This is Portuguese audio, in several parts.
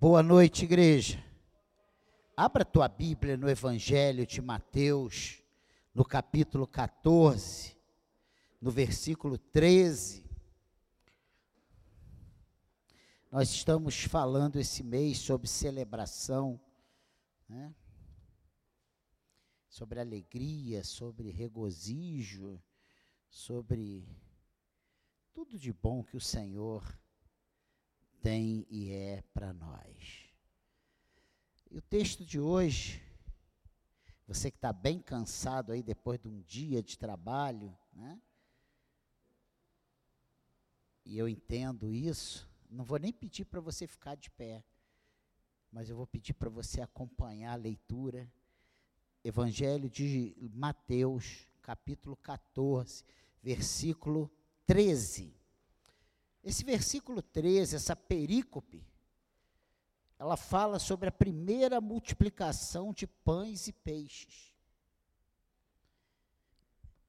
Boa noite, igreja. Abra tua Bíblia no Evangelho de Mateus, no capítulo 14, no versículo 13. Nós estamos falando esse mês sobre celebração, né? sobre alegria, sobre regozijo, sobre tudo de bom que o Senhor tem e é para nós. E o texto de hoje, você que está bem cansado aí depois de um dia de trabalho, né? E eu entendo isso, não vou nem pedir para você ficar de pé, mas eu vou pedir para você acompanhar a leitura. Evangelho de Mateus, capítulo 14, versículo 13. Esse versículo 13, essa perícope, ela fala sobre a primeira multiplicação de pães e peixes.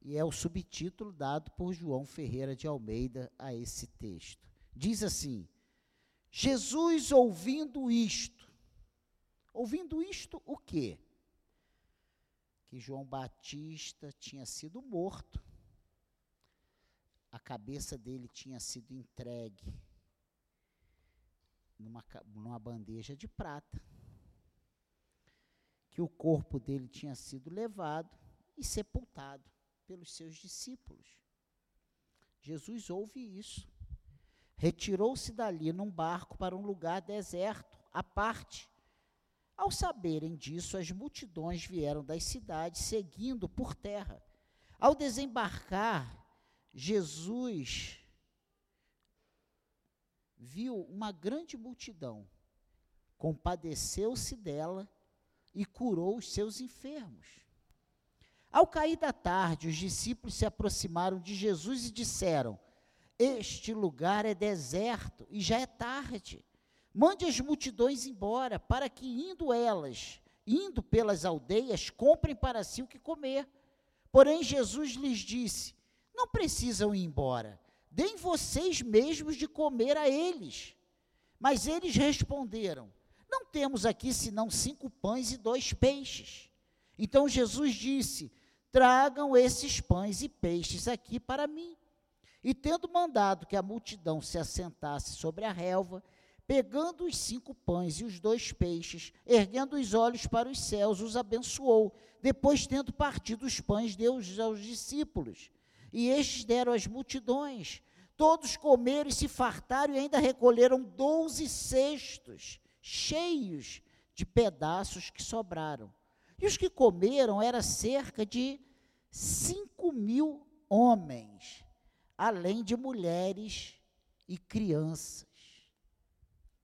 E é o subtítulo dado por João Ferreira de Almeida a esse texto. Diz assim: Jesus ouvindo isto, ouvindo isto o quê? Que João Batista tinha sido morto a cabeça dele tinha sido entregue numa, numa bandeja de prata, que o corpo dele tinha sido levado e sepultado pelos seus discípulos. Jesus ouve isso. Retirou-se dali num barco para um lugar deserto, à parte. Ao saberem disso, as multidões vieram das cidades seguindo por terra. Ao desembarcar, Jesus viu uma grande multidão, compadeceu-se dela e curou os seus enfermos. Ao cair da tarde, os discípulos se aproximaram de Jesus e disseram: Este lugar é deserto e já é tarde. Mande as multidões embora, para que, indo elas, indo pelas aldeias, comprem para si o que comer. Porém, Jesus lhes disse: não precisam ir embora. Deem vocês mesmos de comer a eles. Mas eles responderam: Não temos aqui senão cinco pães e dois peixes. Então Jesus disse: Tragam esses pães e peixes aqui para mim. E tendo mandado que a multidão se assentasse sobre a relva, pegando os cinco pães e os dois peixes, erguendo os olhos para os céus, os abençoou. Depois, tendo partido os pães, deu aos discípulos e estes deram às multidões. Todos comeram e se fartaram e ainda recolheram doze cestos cheios de pedaços que sobraram. E os que comeram era cerca de cinco mil homens, além de mulheres e crianças.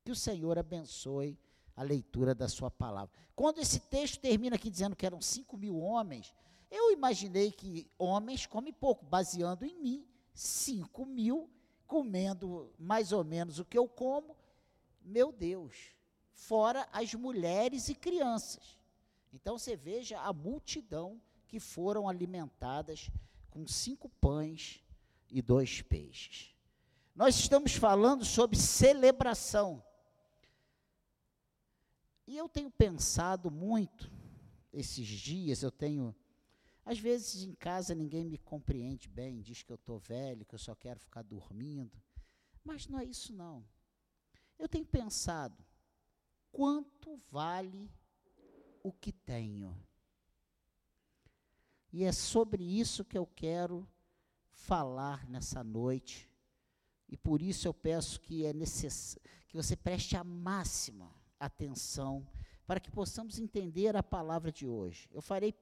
Que o Senhor abençoe a leitura da sua palavra. Quando esse texto termina aqui dizendo que eram cinco mil homens, eu imaginei que homens comem pouco, baseando em mim, cinco mil, comendo mais ou menos o que eu como. Meu Deus, fora as mulheres e crianças. Então você veja a multidão que foram alimentadas com cinco pães e dois peixes. Nós estamos falando sobre celebração. E eu tenho pensado muito esses dias, eu tenho às vezes em casa ninguém me compreende bem, diz que eu estou velho, que eu só quero ficar dormindo. Mas não é isso não. Eu tenho pensado, quanto vale o que tenho? E é sobre isso que eu quero falar nessa noite. E por isso eu peço que é necess... que você preste a máxima atenção para que possamos entender a palavra de hoje. Eu farei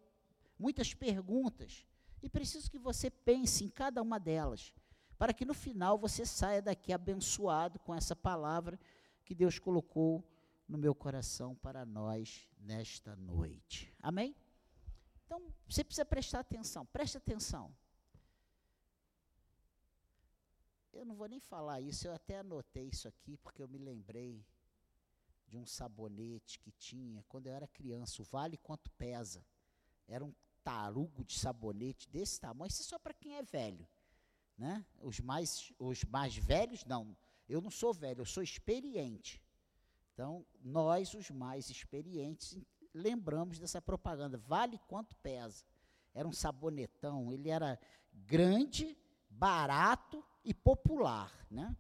muitas perguntas, e preciso que você pense em cada uma delas, para que no final você saia daqui abençoado com essa palavra que Deus colocou no meu coração para nós nesta noite. Amém? Então, você precisa prestar atenção, preste atenção. Eu não vou nem falar isso, eu até anotei isso aqui, porque eu me lembrei de um sabonete que tinha quando eu era criança, o Vale Quanto Pesa. Era um tarugo de sabonete desse tamanho, isso é só para quem é velho. Né? Os, mais, os mais velhos, não. Eu não sou velho, eu sou experiente. Então, nós, os mais experientes, lembramos dessa propaganda. Vale quanto pesa. Era um sabonetão, ele era grande, barato e popular, né?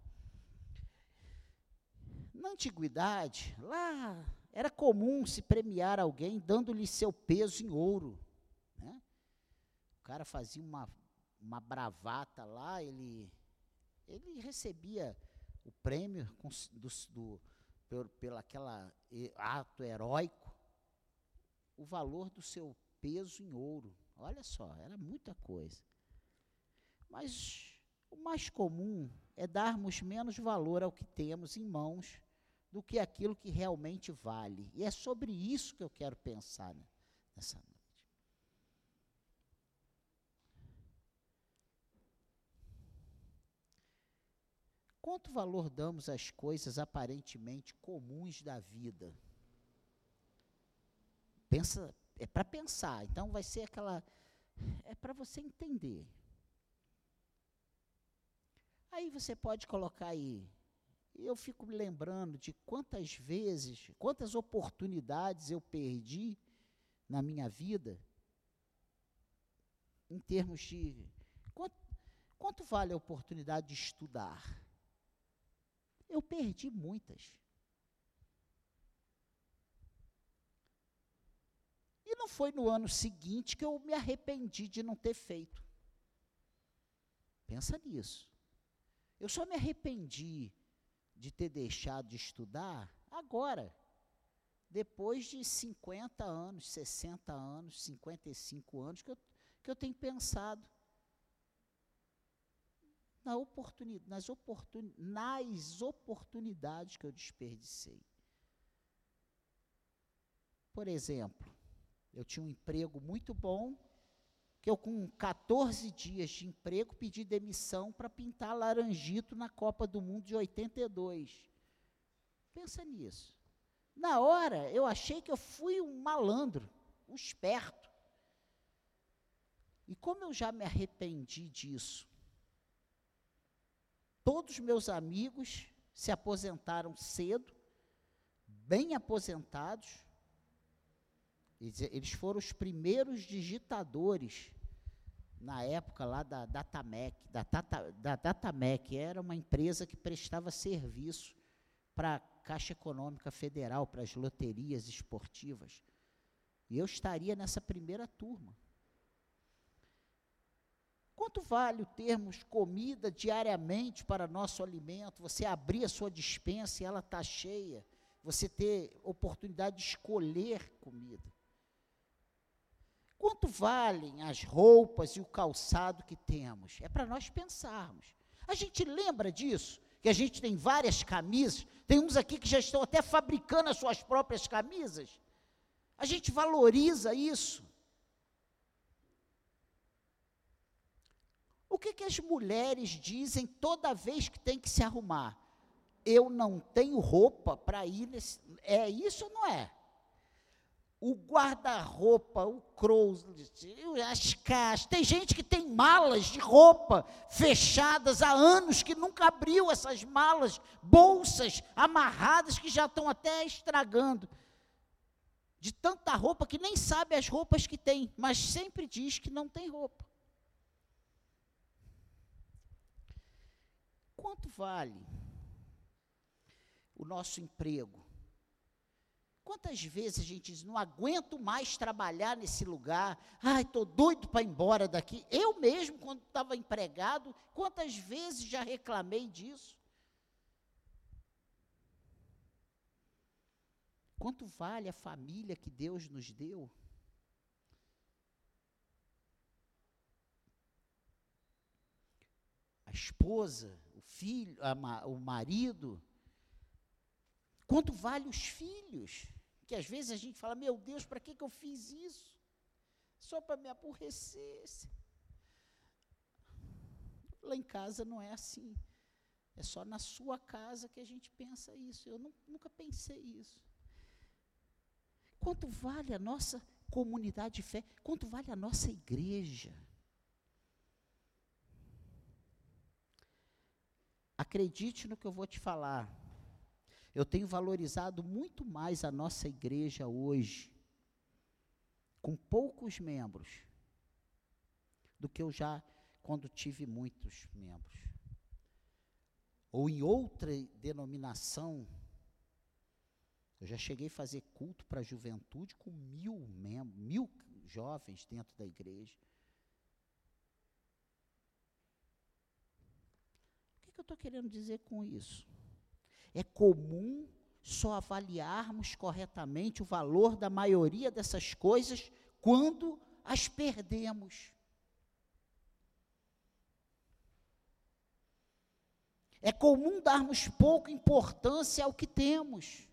Na antiguidade, lá era comum se premiar alguém dando-lhe seu peso em ouro. Cara fazia uma, uma bravata lá, ele, ele recebia o prêmio com, do, do, por, pelo aquela ato heróico, o valor do seu peso em ouro. Olha só, era muita coisa. Mas o mais comum é darmos menos valor ao que temos em mãos do que aquilo que realmente vale. E é sobre isso que eu quero pensar né, nessa noite. Quanto valor damos às coisas aparentemente comuns da vida? Pensa, é para pensar. Então vai ser aquela é para você entender. Aí você pode colocar aí. Eu fico me lembrando de quantas vezes, quantas oportunidades eu perdi na minha vida, em termos de. Quanto, quanto vale a oportunidade de estudar? Eu perdi muitas. E não foi no ano seguinte que eu me arrependi de não ter feito. Pensa nisso. Eu só me arrependi de ter deixado de estudar agora, depois de 50 anos, 60 anos, 55 anos, que eu, que eu tenho pensado na oportunidade, nas, oportun, nas oportunidades que eu desperdicei. Por exemplo, eu tinha um emprego muito bom, que eu, com 14 dias de emprego, pedi demissão para pintar Laranjito na Copa do Mundo de 82. Pensa nisso. Na hora, eu achei que eu fui um malandro, um esperto. E como eu já me arrependi disso, todos meus amigos se aposentaram cedo, bem aposentados, eles foram os primeiros digitadores na época lá da Datamec, da, da Datamec, era uma empresa que prestava serviço para a Caixa Econômica Federal, para as loterias esportivas. E eu estaria nessa primeira turma. Quanto vale termos comida diariamente para nosso alimento? Você abrir a sua dispensa e ela está cheia. Você ter oportunidade de escolher comida. Quanto valem as roupas e o calçado que temos? É para nós pensarmos. A gente lembra disso? Que a gente tem várias camisas, tem uns aqui que já estão até fabricando as suas próprias camisas. A gente valoriza isso. O que, que as mulheres dizem toda vez que tem que se arrumar? Eu não tenho roupa para ir nesse. É isso ou não é? o guarda-roupa, o closet, as caixas. Tem gente que tem malas de roupa fechadas há anos que nunca abriu essas malas, bolsas amarradas que já estão até estragando. De tanta roupa que nem sabe as roupas que tem, mas sempre diz que não tem roupa. Quanto vale o nosso emprego? Quantas vezes a gente diz, não aguento mais trabalhar nesse lugar, ai, estou doido para ir embora daqui. Eu mesmo, quando estava empregado, quantas vezes já reclamei disso? Quanto vale a família que Deus nos deu? A esposa, filho, a, o marido. Quanto vale os filhos? Que às vezes a gente fala, meu Deus, para que, que eu fiz isso? Só para me aborrecer. Lá em casa não é assim. É só na sua casa que a gente pensa isso. Eu não, nunca pensei isso. Quanto vale a nossa comunidade de fé? Quanto vale a nossa igreja? Acredite no que eu vou te falar. Eu tenho valorizado muito mais a nossa igreja hoje, com poucos membros, do que eu já quando tive muitos membros. Ou em outra denominação, eu já cheguei a fazer culto para a juventude com mil mil jovens dentro da igreja. Que, eu estou querendo dizer com isso? É comum só avaliarmos corretamente o valor da maioria dessas coisas quando as perdemos. É comum darmos pouca importância ao que temos.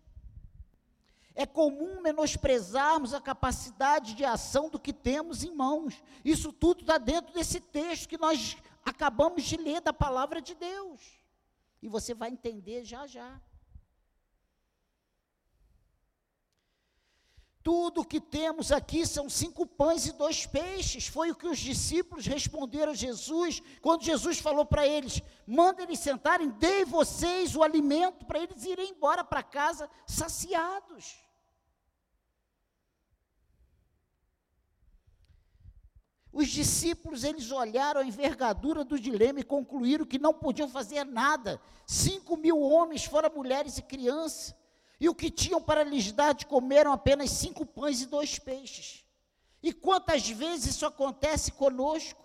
É comum menosprezarmos a capacidade de ação do que temos em mãos. Isso tudo está dentro desse texto que nós acabamos de ler da palavra de Deus. E você vai entender já já. Tudo que temos aqui são cinco pães e dois peixes. Foi o que os discípulos responderam a Jesus, quando Jesus falou para eles: manda eles sentarem, dei vocês o alimento para eles irem embora para casa saciados. Os discípulos, eles olharam a envergadura do dilema e concluíram que não podiam fazer nada. Cinco mil homens, fora mulheres e crianças. E o que tinham para lhes dar de comer eram apenas cinco pães e dois peixes. E quantas vezes isso acontece conosco?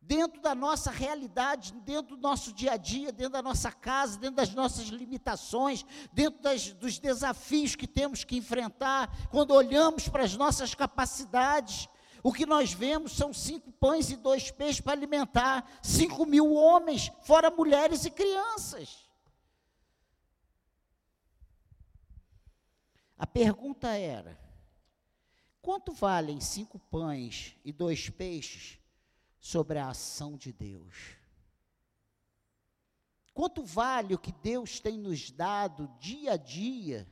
Dentro da nossa realidade, dentro do nosso dia a dia, dentro da nossa casa, dentro das nossas limitações, dentro das, dos desafios que temos que enfrentar, quando olhamos para as nossas capacidades, o que nós vemos são cinco pães e dois peixes para alimentar cinco mil homens, fora mulheres e crianças. A pergunta era: quanto valem cinco pães e dois peixes sobre a ação de Deus? Quanto vale o que Deus tem nos dado dia a dia?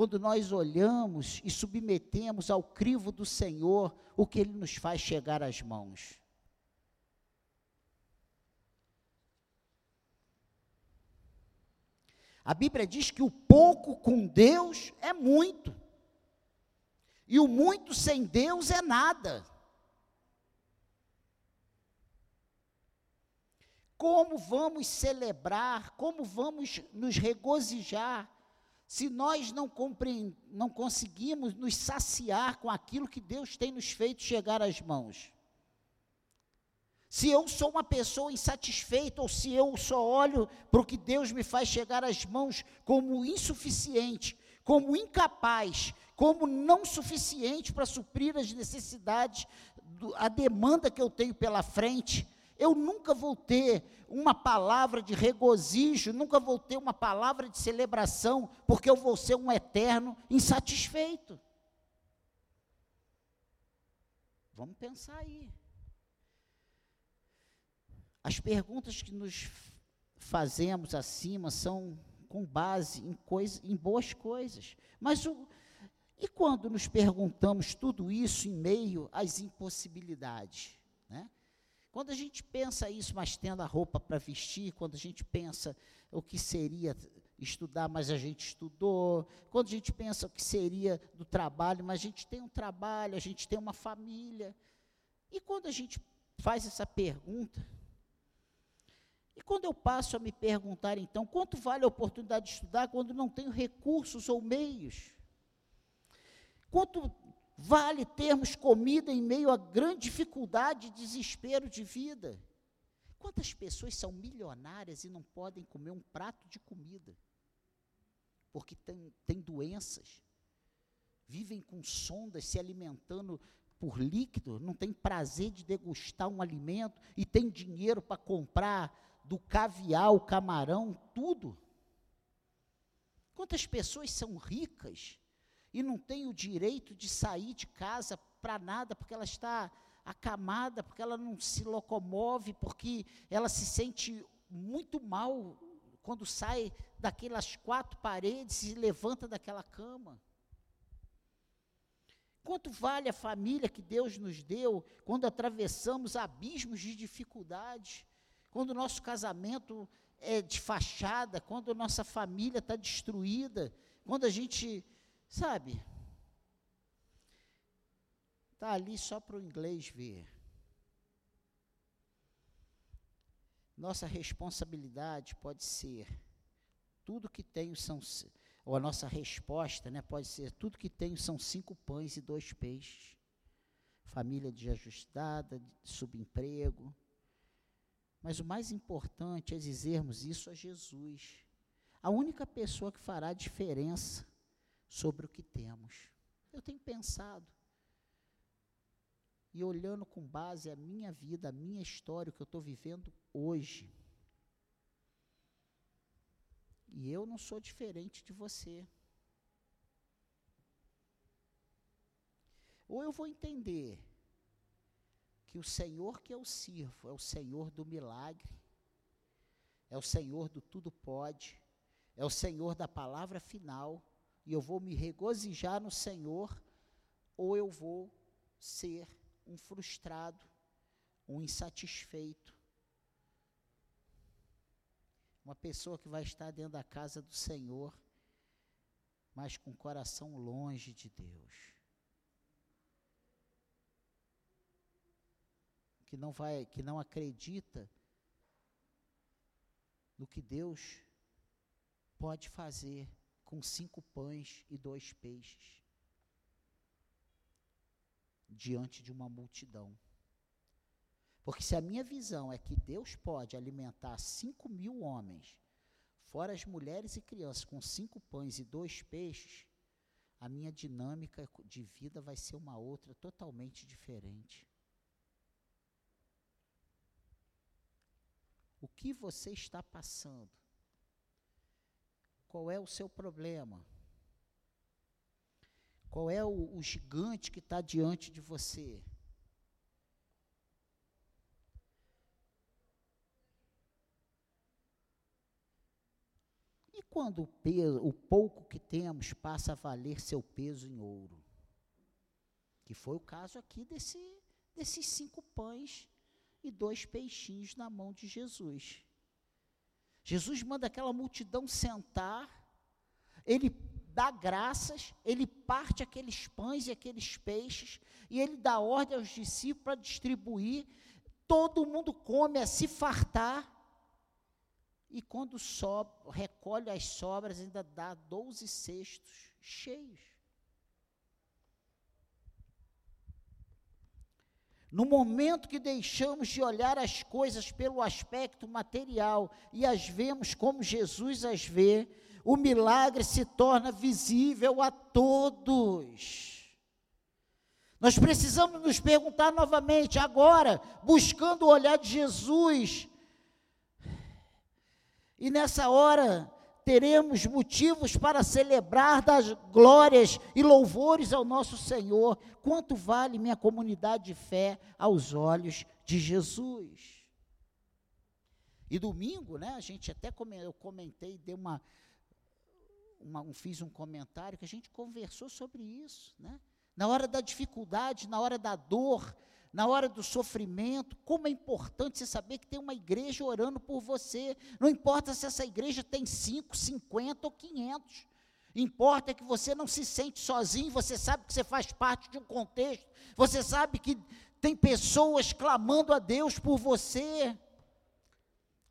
Quando nós olhamos e submetemos ao crivo do Senhor o que Ele nos faz chegar às mãos. A Bíblia diz que o pouco com Deus é muito, e o muito sem Deus é nada. Como vamos celebrar, como vamos nos regozijar se nós não, não conseguimos nos saciar com aquilo que Deus tem nos feito chegar às mãos. Se eu sou uma pessoa insatisfeita, ou se eu só olho para o que Deus me faz chegar às mãos como insuficiente, como incapaz, como não suficiente para suprir as necessidades, a demanda que eu tenho pela frente, eu nunca vou ter uma palavra de regozijo, nunca vou ter uma palavra de celebração, porque eu vou ser um eterno insatisfeito. Vamos pensar aí. As perguntas que nos fazemos acima são com base em, coisa, em boas coisas. Mas o, e quando nos perguntamos tudo isso em meio às impossibilidades? Quando a gente pensa isso, mas tendo a roupa para vestir, quando a gente pensa o que seria estudar, mas a gente estudou, quando a gente pensa o que seria do trabalho, mas a gente tem um trabalho, a gente tem uma família. E quando a gente faz essa pergunta, e quando eu passo a me perguntar, então, quanto vale a oportunidade de estudar quando não tenho recursos ou meios? Quanto Vale termos comida em meio a grande dificuldade e desespero de vida. Quantas pessoas são milionárias e não podem comer um prato de comida? Porque têm tem doenças, vivem com sondas se alimentando por líquido, não tem prazer de degustar um alimento e tem dinheiro para comprar do caviar, o camarão, tudo. Quantas pessoas são ricas e não tem o direito de sair de casa para nada, porque ela está acamada, porque ela não se locomove, porque ela se sente muito mal quando sai daquelas quatro paredes e levanta daquela cama. Quanto vale a família que Deus nos deu quando atravessamos abismos de dificuldade, quando o nosso casamento é de fachada, quando nossa família está destruída, quando a gente, sabe, está ali só para o inglês ver. Nossa responsabilidade pode ser tudo que tenho são ou a nossa resposta, né, pode ser tudo que tenho são cinco pães e dois peixes. Família desajustada, subemprego. Mas o mais importante é dizermos isso a Jesus. A única pessoa que fará diferença sobre o que temos. Eu tenho pensado e olhando com base a minha vida, a minha história, o que eu estou vivendo hoje. E eu não sou diferente de você. Ou eu vou entender que o Senhor que eu sirvo é o Senhor do milagre, é o Senhor do tudo pode, é o Senhor da palavra final, e eu vou me regozijar no Senhor, ou eu vou ser um frustrado, um insatisfeito. Uma pessoa que vai estar dentro da casa do Senhor, mas com o coração longe de Deus. Que não vai, que não acredita no que Deus pode fazer com cinco pães e dois peixes diante de uma multidão. Porque se a minha visão é que Deus pode alimentar cinco mil homens, fora as mulheres e crianças, com cinco pães e dois peixes, a minha dinâmica de vida vai ser uma outra totalmente diferente. O que você está passando? Qual é o seu problema? Qual é o, o gigante que está diante de você? E quando o, peso, o pouco que temos passa a valer seu peso em ouro? Que foi o caso aqui desse, desses cinco pães e dois peixinhos na mão de Jesus. Jesus manda aquela multidão sentar, ele dá graças, ele parte aqueles pães e aqueles peixes, e ele dá ordem aos discípulos para distribuir. Todo mundo come a se fartar. E quando sobe, recolhe as sobras, ainda dá 12 cestos cheios. No momento que deixamos de olhar as coisas pelo aspecto material e as vemos como Jesus as vê, o milagre se torna visível a todos. Nós precisamos nos perguntar novamente, agora, buscando o olhar de Jesus. E nessa hora, teremos motivos para celebrar das glórias e louvores ao nosso Senhor. Quanto vale minha comunidade de fé aos olhos de Jesus? E domingo, né, a gente até eu comentei, dei uma, uma, um, fiz um comentário que a gente conversou sobre isso, né? Na hora da dificuldade, na hora da dor, na hora do sofrimento, como é importante você saber que tem uma igreja orando por você. Não importa se essa igreja tem 5, 50 ou 500. Importa que você não se sente sozinho, você sabe que você faz parte de um contexto, você sabe que tem pessoas clamando a Deus por você.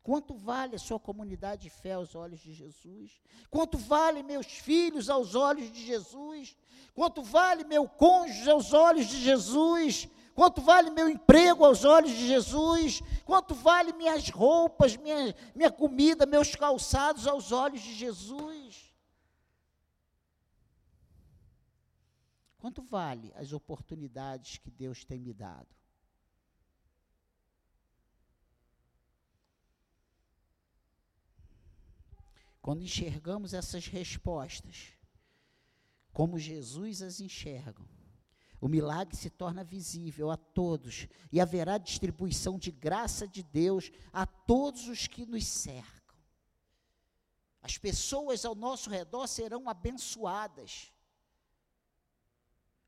Quanto vale a sua comunidade de fé aos olhos de Jesus? Quanto vale meus filhos aos olhos de Jesus? Quanto vale meu cônjuge aos olhos de Jesus? Quanto vale meu emprego aos olhos de Jesus? Quanto vale minhas roupas, minha, minha comida, meus calçados aos olhos de Jesus? Quanto vale as oportunidades que Deus tem me dado? Quando enxergamos essas respostas, como Jesus as enxerga, o milagre se torna visível a todos e haverá distribuição de graça de Deus a todos os que nos cercam. As pessoas ao nosso redor serão abençoadas,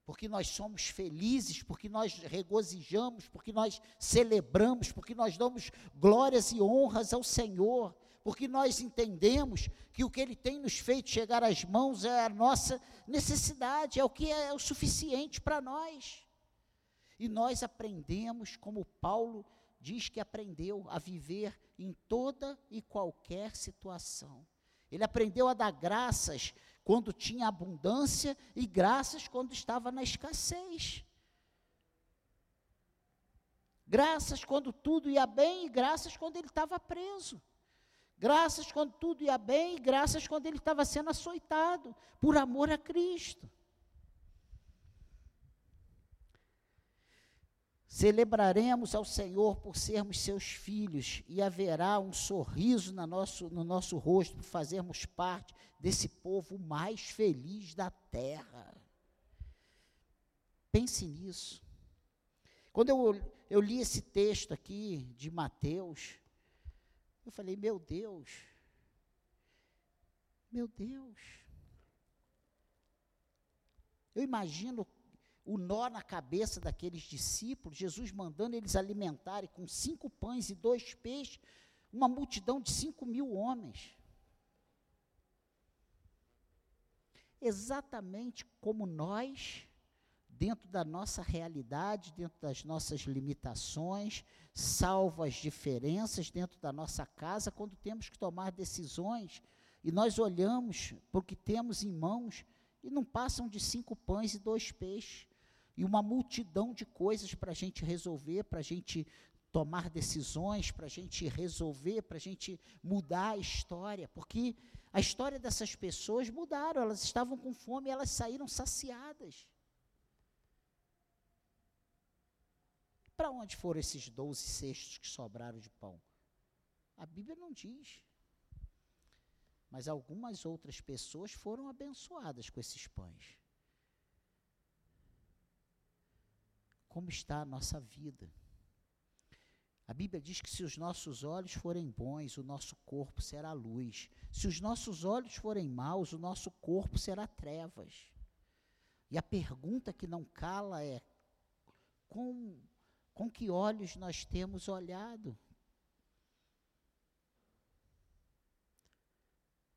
porque nós somos felizes, porque nós regozijamos, porque nós celebramos, porque nós damos glórias e honras ao Senhor, porque nós entendemos que o que Ele tem nos feito chegar às mãos é a nossa necessidade, é o que é o suficiente para nós. E nós aprendemos, como Paulo diz que aprendeu, a viver em toda e qualquer situação. Ele aprendeu a dar graças quando tinha abundância e graças quando estava na escassez. Graças quando tudo ia bem e graças quando ele estava preso. Graças quando tudo ia bem e graças quando ele estava sendo açoitado por amor a Cristo. Celebraremos ao Senhor por sermos seus filhos e haverá um sorriso no nosso, no nosso rosto por fazermos parte desse povo mais feliz da terra. Pense nisso. Quando eu, eu li esse texto aqui de Mateus, eu falei, meu Deus, meu Deus. Eu imagino o nó na cabeça daqueles discípulos, Jesus mandando eles alimentarem com cinco pães e dois peixes, uma multidão de cinco mil homens. Exatamente como nós, dentro da nossa realidade, dentro das nossas limitações, salvo as diferenças dentro da nossa casa, quando temos que tomar decisões e nós olhamos para o que temos em mãos e não passam de cinco pães e dois peixes e uma multidão de coisas para a gente resolver, para a gente tomar decisões, para a gente resolver, para a gente mudar a história, porque a história dessas pessoas mudaram, elas estavam com fome, elas saíram saciadas. Para onde foram esses doze cestos que sobraram de pão? A Bíblia não diz. Mas algumas outras pessoas foram abençoadas com esses pães. como está a nossa vida. A Bíblia diz que se os nossos olhos forem bons, o nosso corpo será luz. Se os nossos olhos forem maus, o nosso corpo será trevas. E a pergunta que não cala é: com, com que olhos nós temos olhado?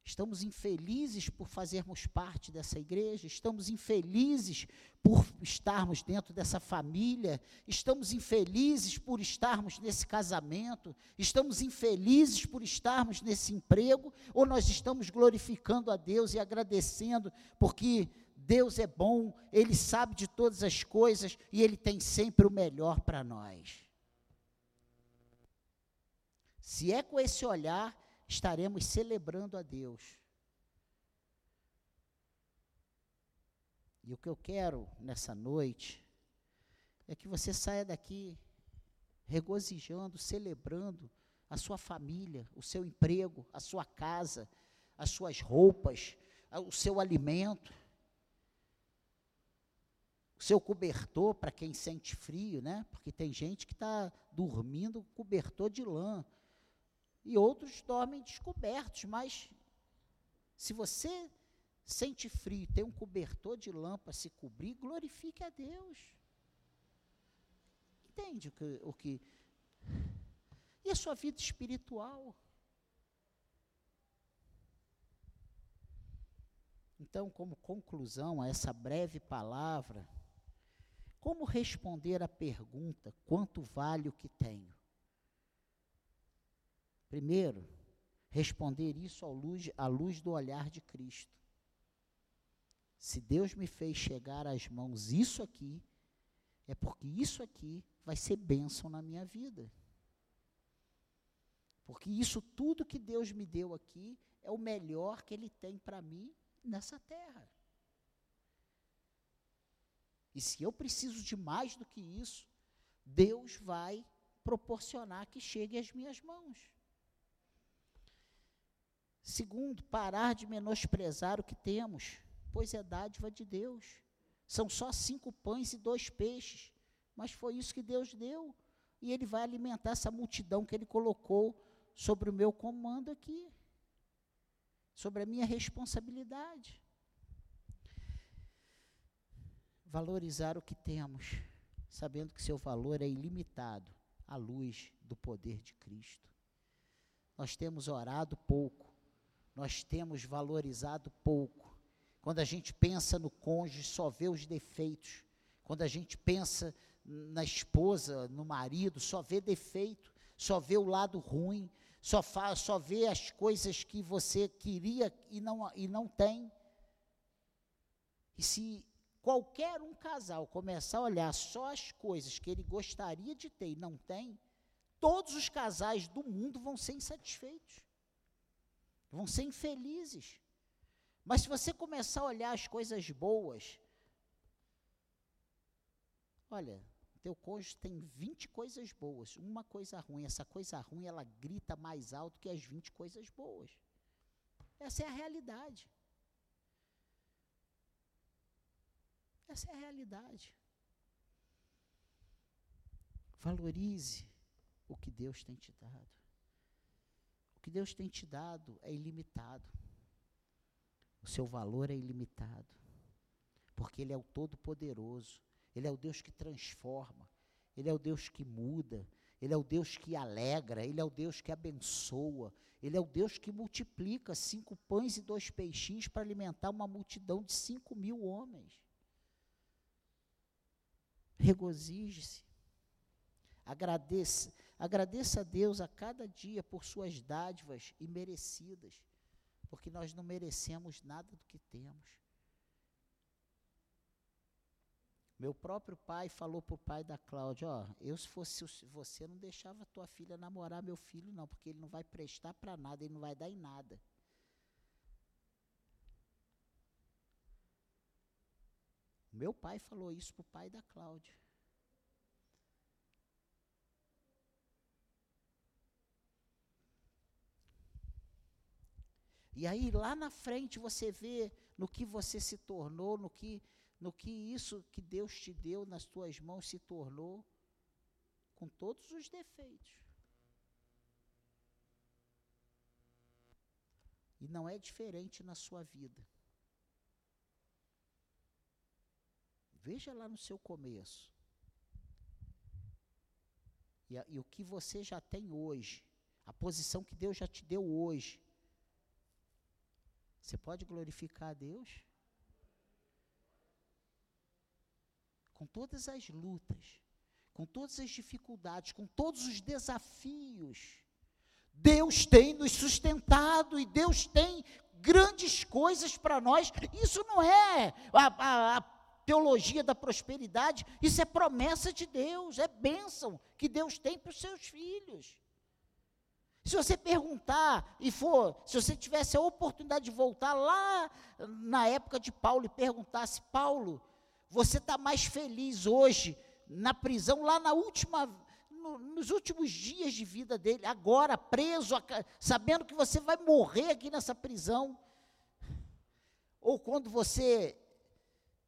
Estamos infelizes por fazermos parte dessa igreja, estamos infelizes por estarmos dentro dessa família, estamos infelizes por estarmos nesse casamento, estamos infelizes por estarmos nesse emprego, ou nós estamos glorificando a Deus e agradecendo, porque Deus é bom, Ele sabe de todas as coisas e Ele tem sempre o melhor para nós. Se é com esse olhar, estaremos celebrando a Deus. E o que eu quero nessa noite é que você saia daqui regozijando, celebrando a sua família, o seu emprego, a sua casa, as suas roupas, o seu alimento, o seu cobertor para quem sente frio, né? Porque tem gente que está dormindo cobertor de lã e outros dormem descobertos, mas se você sente frio, tem um cobertor de lã para se cobrir, glorifique a Deus. Entende o que, o que. E a sua vida espiritual? Então, como conclusão a essa breve palavra, como responder à pergunta: quanto vale o que tenho? Primeiro, responder isso luz, à luz do olhar de Cristo. Se Deus me fez chegar às mãos isso aqui, é porque isso aqui vai ser bênção na minha vida. Porque isso tudo que Deus me deu aqui é o melhor que Ele tem para mim nessa terra. E se eu preciso de mais do que isso, Deus vai proporcionar que chegue às minhas mãos. Segundo, parar de menosprezar o que temos, pois é dádiva de Deus. São só cinco pães e dois peixes, mas foi isso que Deus deu. E Ele vai alimentar essa multidão que Ele colocou sobre o meu comando aqui, sobre a minha responsabilidade. Valorizar o que temos, sabendo que seu valor é ilimitado à luz do poder de Cristo. nós temos orado pouco, nós temos valorizado pouco. Quando a gente pensa no cônjuge, só vê os defeitos. Quando a gente pensa na esposa, no marido, só vê defeito, só vê o lado ruim, só, só vê as coisas que você queria e não, e não tem. E se qualquer um casal começar a olhar só as coisas que ele gostaria de ter e não tem, todos os casais do mundo vão ser insatisfeitos, vão ser infelizes. Mas se você começar a olhar as coisas boas, olha, teu cônjuge tem 20 coisas boas, uma coisa ruim. Essa coisa ruim, ela grita mais alto que as 20 coisas boas. Essa é a realidade. Essa é a realidade. Valorize o que Deus tem te dado. O que Deus tem te dado é ilimitado. O seu valor é ilimitado. Porque Ele é o Todo-Poderoso. Ele é o Deus que transforma, Ele é o Deus que muda, Ele é o Deus que alegra, Ele é o Deus que abençoa, Ele é o Deus que multiplica cinco pães e dois peixinhos para alimentar uma multidão de cinco mil homens. Regozije-se, agradeça, agradeça a Deus a cada dia por suas dádivas imerecidas, porque nós não merecemos nada do que temos. Meu próprio pai falou para o pai da Cláudia, ó, eu se fosse você não deixava tua filha namorar meu filho não, porque ele não vai prestar para nada, ele não vai dar em nada. Meu pai falou isso para o pai da Cláudia. E aí lá na frente você vê no que você se tornou, no que no que isso que Deus te deu nas tuas mãos se tornou, com todos os defeitos. E não é diferente na sua vida. Veja lá no seu começo. E, e, o que você já tem hoje, a posição que Deus já te deu hoje. Você pode glorificar a Deus? com todas as lutas, com todas as dificuldades, com todos os desafios, Deus tem nos sustentado e Deus tem grandes coisas para nós. Isso não é a, a, a, teologia da prosperidade, isso é promessa de Deus, é bênção que Deus tem para os seus filhos. Se você perguntar e for, se você tivesse a oportunidade de voltar lá na época de Paulo e perguntasse, Paulo, você está mais feliz hoje na prisão, lá na última, no, nos últimos dias de vida dele, agora preso, sabendo que você vai morrer aqui nessa prisão. Ou quando você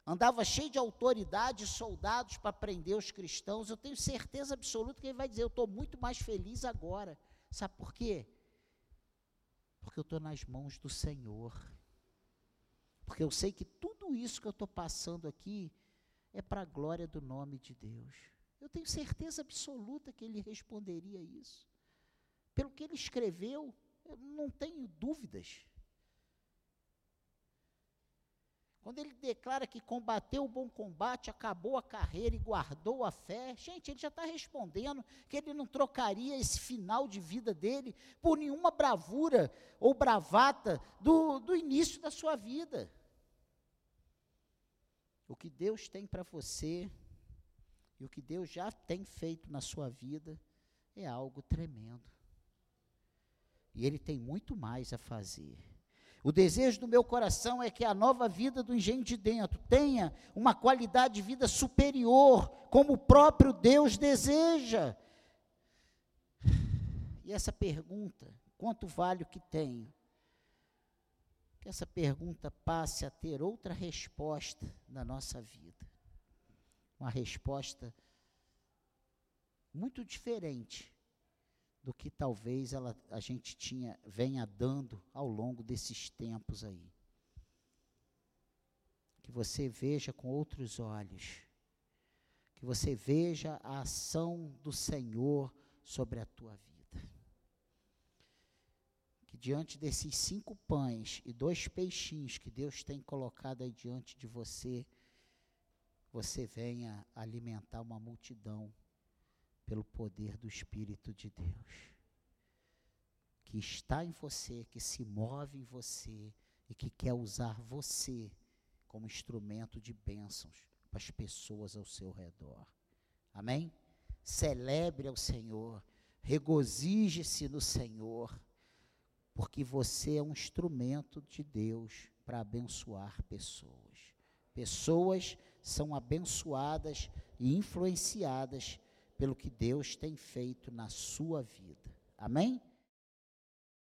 andava cheio de autoridade, soldados para prender os cristãos, eu tenho certeza absoluta que ele vai dizer: Eu estou muito mais feliz agora. Sabe por quê? Porque eu estou nas mãos do Senhor. Porque eu sei que tudo isso que eu estou passando aqui é para a glória do nome de Deus. Eu tenho certeza absoluta que ele responderia isso. Pelo que ele escreveu, eu não tenho dúvidas. Quando ele declara que combateu o bom combate, acabou a carreira e guardou a fé, gente, ele já está respondendo que ele não trocaria esse final de vida dele por nenhuma bravura ou bravata do, do início da sua vida. O que Deus tem para você e o que Deus já tem feito na sua vida é algo tremendo. E Ele tem muito mais a fazer. O desejo do meu coração é que a nova vida do engenho de dentro tenha uma qualidade de vida superior, como o próprio Deus deseja. E essa pergunta, quanto vale o que tenho? que essa pergunta passe a ter outra resposta na nossa vida. Uma resposta muito diferente do que talvez ela, a gente tinha, venha dando ao longo desses tempos aí. Que você veja com outros olhos, que você veja a ação do Senhor sobre a tua vida. diante desses cinco pães e dois peixinhos que Deus tem colocado aí diante de você, você venha alimentar uma multidão pelo poder do Espírito de Deus, que está em você, que se move em você e que quer usar você como instrumento de bênçãos para as pessoas ao seu redor. Amém? Celebre ao Senhor, regozije-se no Senhor, porque você é um instrumento de Deus para abençoar pessoas. Pessoas são abençoadas e influenciadas pelo que Deus tem feito na sua vida. Amém?